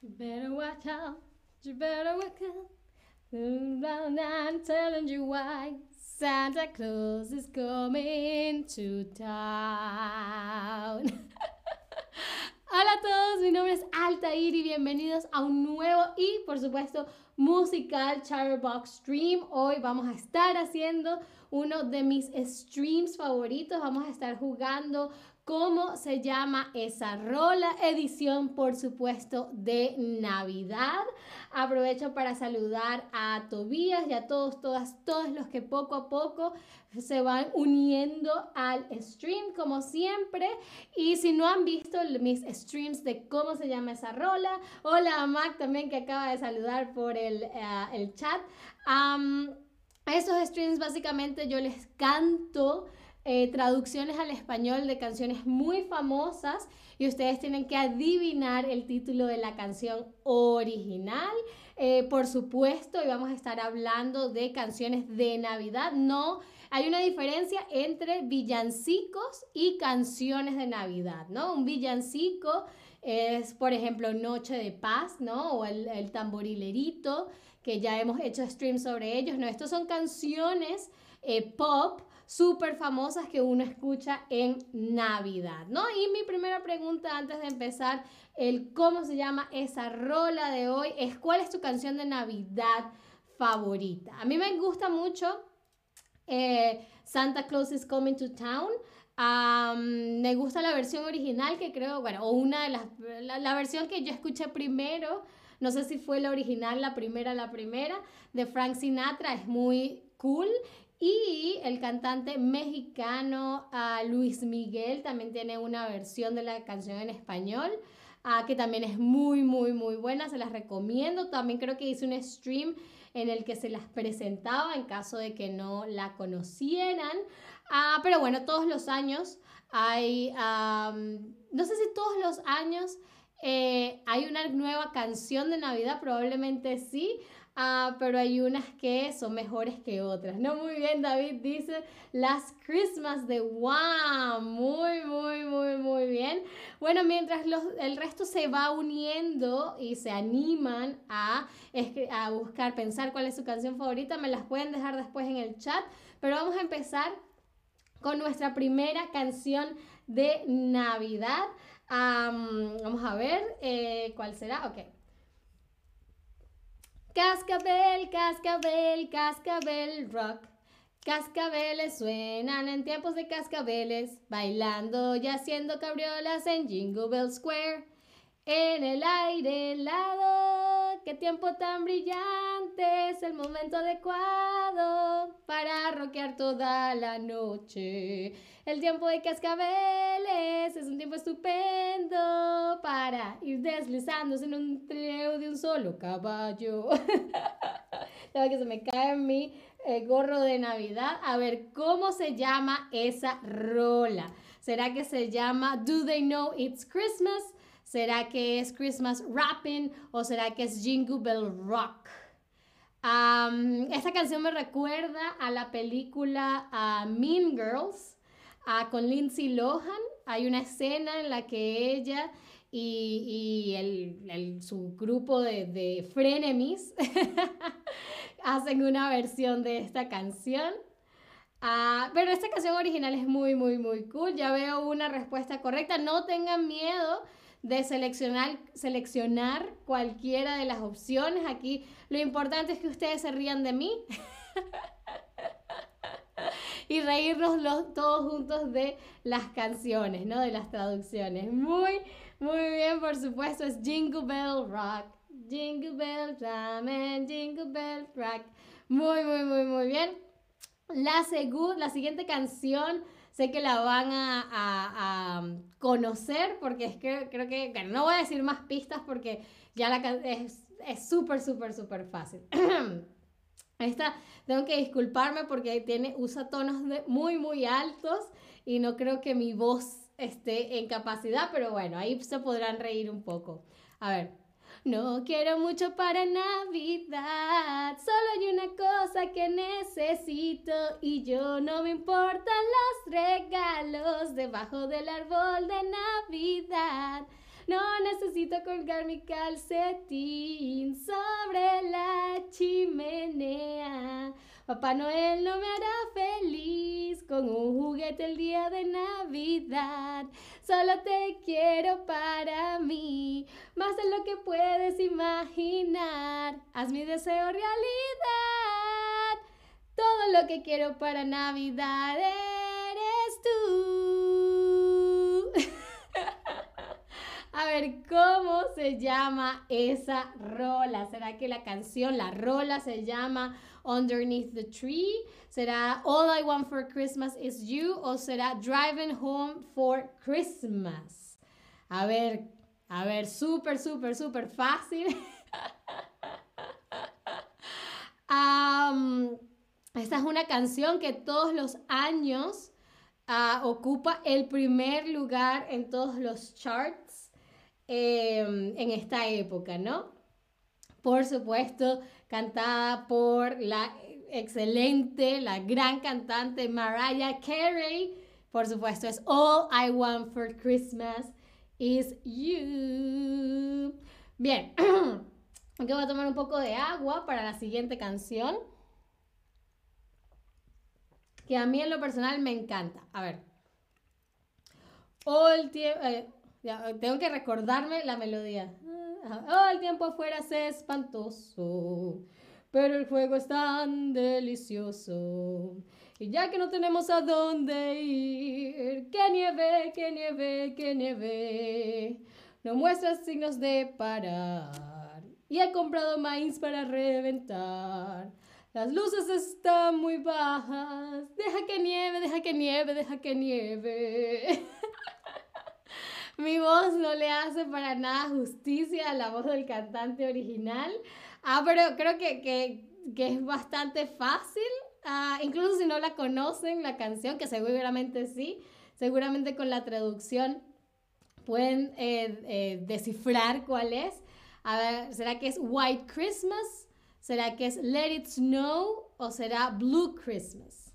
You better watch out. You better wake up. I'm telling you why. Santa Claus is coming to town. Hola a todos, mi nombre es Altair y bienvenidos a un nuevo y por supuesto musical Chatterbox Stream. Hoy vamos a estar haciendo uno de mis streams favoritos. Vamos a estar jugando cómo se llama esa rola edición, por supuesto, de Navidad. Aprovecho para saludar a Tobías y a todos, todas, todos los que poco a poco se van uniendo al stream, como siempre. Y si no han visto mis streams de cómo se llama esa rola, hola a Mac también que acaba de saludar por el, eh, el chat. Um, esos streams básicamente yo les canto eh, traducciones al español de canciones muy famosas y ustedes tienen que adivinar el título de la canción original. Eh, por supuesto, y vamos a estar hablando de canciones de Navidad. No, hay una diferencia entre villancicos y canciones de Navidad, ¿no? Un villancico es, por ejemplo, Noche de Paz, ¿no? O el, el tamborilerito, que ya hemos hecho streams sobre ellos, ¿no? Estos son canciones eh, pop súper famosas que uno escucha en Navidad, ¿no? Y mi primera pregunta antes de empezar, el cómo se llama esa rola de hoy, es cuál es tu canción de Navidad favorita. A mí me gusta mucho eh, Santa Claus is Coming to Town. me gusta la versión original que creo, bueno, o una de las, la, la, versión que yo escuché primero, no sé si fue la original, la primera, la primera, de Frank Sinatra, es muy cool y el cantante mexicano uh, Luis Miguel también tiene una versión de la canción en español. Uh, que también es muy, muy, muy buena, se las recomiendo. También creo que hice un stream en el que se las presentaba en caso de que no la conocieran. Uh, pero bueno, todos los años hay, no sé si todos los años eh, hay una nueva canción de Navidad, probablemente sí. Ah, pero hay unas que son mejores que otras. No, muy bien, David dice las Christmas de wow. Muy, muy, muy, muy bien. Bueno, mientras los, el resto se va uniendo y se animan a, a buscar, pensar cuál es su canción favorita, me las pueden dejar después en el chat. Pero vamos a empezar con nuestra primera canción de Navidad. vamos a ver eh, cuál será. Ok. Cascabel, cascabel, cascabel rock. Cascabeles suenan en tiempos de cascabeles, bailando y haciendo cabriolas en Jingle Bell Square. En el aire helado, qué tiempo tan brillante, es el momento adecuado para rockear toda la noche. El tiempo de cascabeles es un tiempo estupendo para ir deslizándose en un trío de un solo caballo. que se me cae mi eh, gorro de Navidad. A ver, ¿cómo se llama esa rola? ¿Será que se llama Do They Know It's Christmas? ¿Será que es Christmas Rapping o será que es Jingle Bell Rock? esta canción me recuerda a la película Mean Girls con Lindsay Lohan. Hay una escena en la que ella y, el, su grupo de, de frenemies hacen una versión de esta canción. Ah, pero esta canción original es muy, muy, muy cool. Ya veo una respuesta correcta. No tengan miedo de seleccionar, seleccionar cualquiera de las opciones. Aquí lo importante es que ustedes se rían de mí y reírnos los, todos juntos de las canciones, ¿no? De las traducciones. Muy, muy bien, por supuesto, es Jingle Bell Rock. Jingle Bell Ramen, Jingle Bell Rock. Muy, muy, muy, muy bien. La, la siguiente canción sé que la van a, conocer porque es que creo que, no voy a decir más pistas porque ya la es súper, súper, súper fácil. Esta tengo que disculparme porque tiene, usa tonos muy, muy altos y no creo que mi voz esté en capacidad, pero bueno, ahí se podrán reír un poco. A ver. No quiero mucho para Navidad, solo hay una cosa que necesito y yo no me importan los regalos debajo del árbol de Navidad. No necesito colgar mi calcetín sobre la chimenea. Papá Noel no me hará feliz con un juguete el día de Navidad. Solo te quiero para mí, más de lo que puedes imaginar. Haz mi deseo realidad. Todo lo que quiero para Navidad eres tú. A ¿cómo se llama esa rola? ¿Será que la canción, la rola se llama Underneath the Tree? ¿Será All I Want for Christmas is You? ¿O será Driving Home for Christmas? A ver, a ver, súper, súper, súper fácil. esta es una canción que todos los años uh, ocupa el primer lugar en todos los charts eh, en esta época, ¿no? Por supuesto, cantada por la excelente, la gran cantante Mariah Carey. Por supuesto, es All I Want for Christmas is You. Bien, aquí voy a tomar un poco de agua para la siguiente canción. Que a mí en lo personal me encanta. A ver. All tiempo. Eh, tengo que recordarme la melodía. Oh, el tiempo afuera es espantoso, pero el juego es tan delicioso. Y ya que no tenemos a dónde ir, que nieve, que nieve, que nieve, no muestra signos de parar. Y he comprado maíz para reventar. Las luces están muy bajas. Deja que nieve, deja que nieve, deja que nieve. Mi voz no le hace para nada justicia a la voz del cantante original. Ah, pero creo que, que, que es bastante fácil. Ah, incluso si no la conocen, la canción, que seguramente sí, seguramente con la traducción pueden eh, eh, descifrar cuál es. A ver, ¿será que es White Christmas? ¿Será que es Let It Snow? ¿O será Blue Christmas?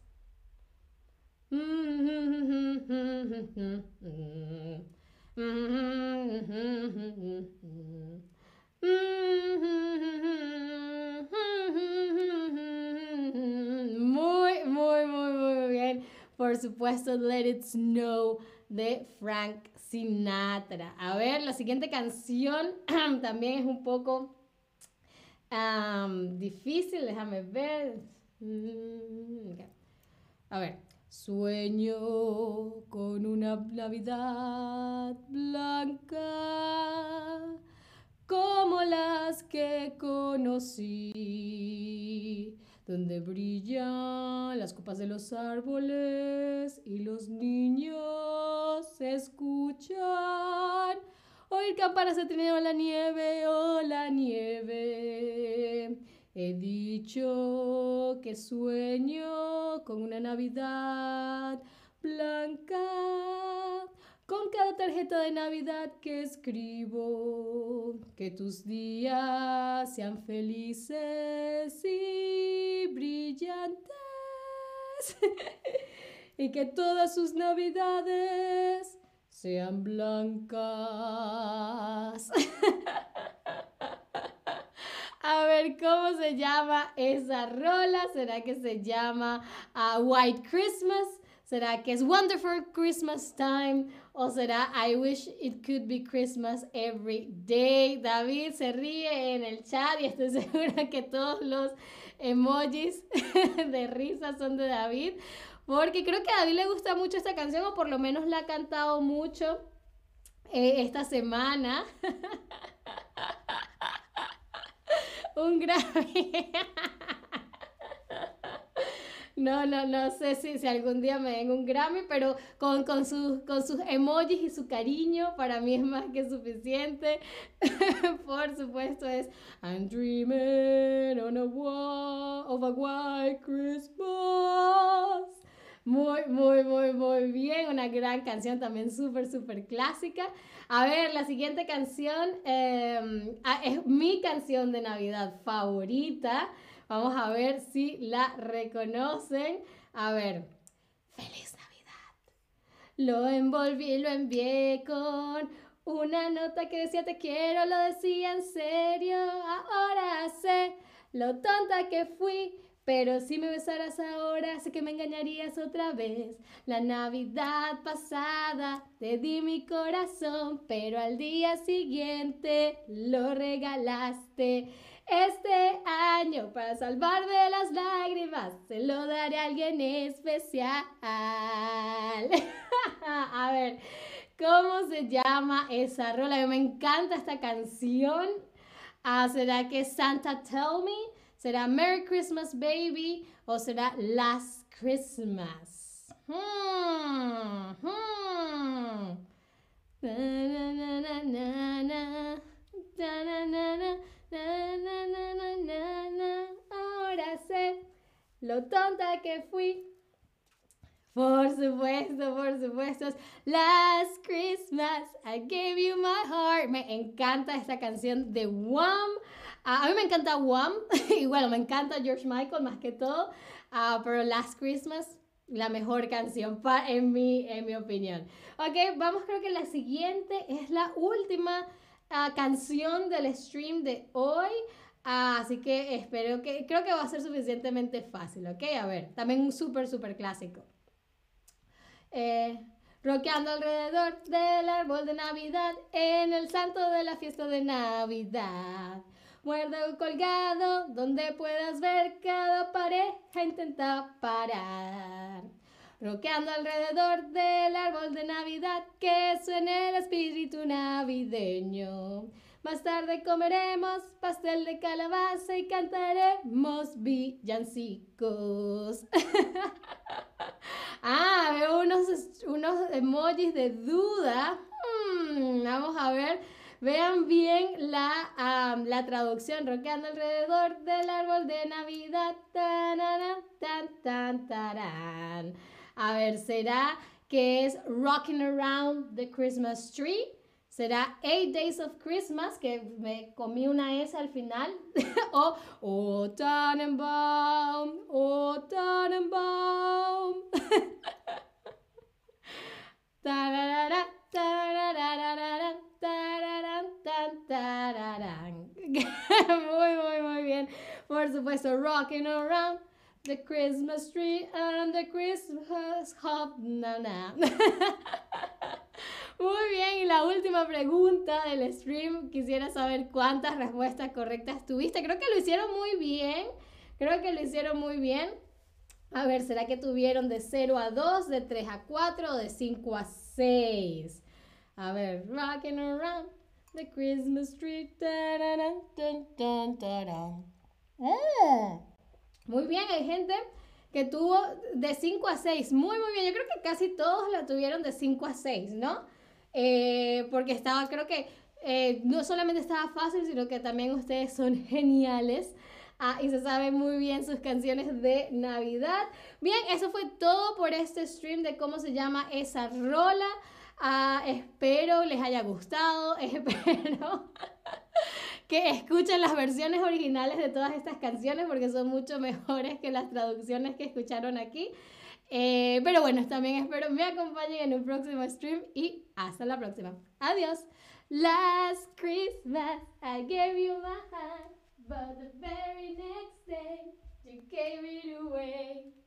Muy, muy, muy, muy bien. Por supuesto, Let It Snow de Frank Sinatra. A ver, la siguiente canción también es un poco difícil. Déjame ver. Mm, A ver. Sueño con una Navidad blanca como las que conocí, donde brillan las copas de los árboles y los niños escuchan oír campanas de trineo la nieve, oh la nieve. He dicho que sueño con una Navidad blanca, con cada tarjeta de Navidad que escribo, que tus días sean felices y brillantes, y que todas sus Navidades sean blancas. ¿cómo se llama esa rola? ¿Será que se llama uh, White Christmas? ¿Será que es Wonderful Christmas Time? ¿O será I Wish It Could Be Christmas Every Day? David se ríe en el chat y estoy segura que todos los emojis de risa son de David. Porque creo que a David le gusta mucho esta canción o por lo menos la ha cantado mucho eh, esta semana. un Grammy. No, no, no sé si, si algún día me den un Grammy, pero con, con, sus, con sus emojis y su cariño, para mí es más que suficiente. Por supuesto, es I'm dreaming on a wall of a white Christmas. Muy, muy, muy, muy bien. Una gran canción también súper, súper clásica. A ver, la siguiente canción em, ah, es mi canción de Navidad favorita. Vamos a ver si la reconocen. A ver, feliz Navidad. Lo envolví, lo envié con Una nota que decía te quiero, lo decía en serio. Ahora sé lo tonta que fui. Pero si me besaras ahora, sé que me engañarías otra vez. La Navidad pasada te di mi corazón, pero al día siguiente lo regalaste. Este año, para salvar de las lágrimas, se lo daré a alguien especial. a ver, ¿cómo se llama esa rola? Me encanta esta canción. Ah, ¿Será que Santa Tell Me? ¿Será Merry Christmas Baby? ¿O será Last Christmas? Hmm, hmm. Ahora sé lo tonta que fui. Por supuesto, por supuesto. Last Christmas, I gave you my heart. Me encanta esta canción de Wham. A mí me encanta Wham. y bueno, me encanta George Michael más que todo. Ah, pero Last Christmas, la mejor canción en, mi, en mi opinión. Ok, vamos, creo que la siguiente es la última ah, canción del stream de hoy. Ah, así que espero que, creo que va a ser suficientemente fácil, ¿ok? A ver, también un súper, súper clásico. Eh, roqueando alrededor del árbol de Navidad, en el santo de la fiesta de Navidad. Muerdo colgado, donde puedas ver cada pareja intenta parar. Roqueando alrededor del árbol de Navidad, que suene el espíritu navideño. Más tarde comeremos pastel de calabaza y cantaremos villancicos. ah, veo unos, unos emojis de duda. Hmm, vamos a ver. Vean bien la, la traducción. Roqueando alrededor del árbol de Navidad. Tan, tan, tan, A ver, ¿será que es Rocking Around the Christmas Tree? será Eight Days of Christmas, que me comí una S al final, o Oh Tannenbaum, Oh Tannenbaum. muy, muy, muy bien. Por supuesto, rocking around the Christmas tree and the Christmas hop. No, no. Muy bien, y la última pregunta del stream, quisiera saber cuántas respuestas correctas tuviste. Creo que lo hicieron muy bien, creo que lo hicieron muy bien. A ver, ¿será que tuvieron de 0 a 2, de 3 a 4 o de 5 a 6? A ver, rocking around the Christmas tree. Oh, muy bien, hay gente que tuvo de 5 a 6. Muy, muy bien. Yo creo que casi todos la tuvieron de 5 a 6, ¿no? Eh, porque estaba, creo que eh, no solamente estaba fácil, sino que también ustedes son geniales. Ah, y se saben muy bien sus canciones de Navidad. Bien, eso fue todo por este stream de cómo se llama esa rola. Ah, espero les haya gustado. Espero que escuchen las versiones originales de todas estas canciones porque son mucho mejores que las traducciones que escucharon aquí. Eh, pero bueno, también espero me acompañen en un próximo stream y hasta la próxima. Adiós. Last Christmas I gave you my heart, but the very next day you gave it away.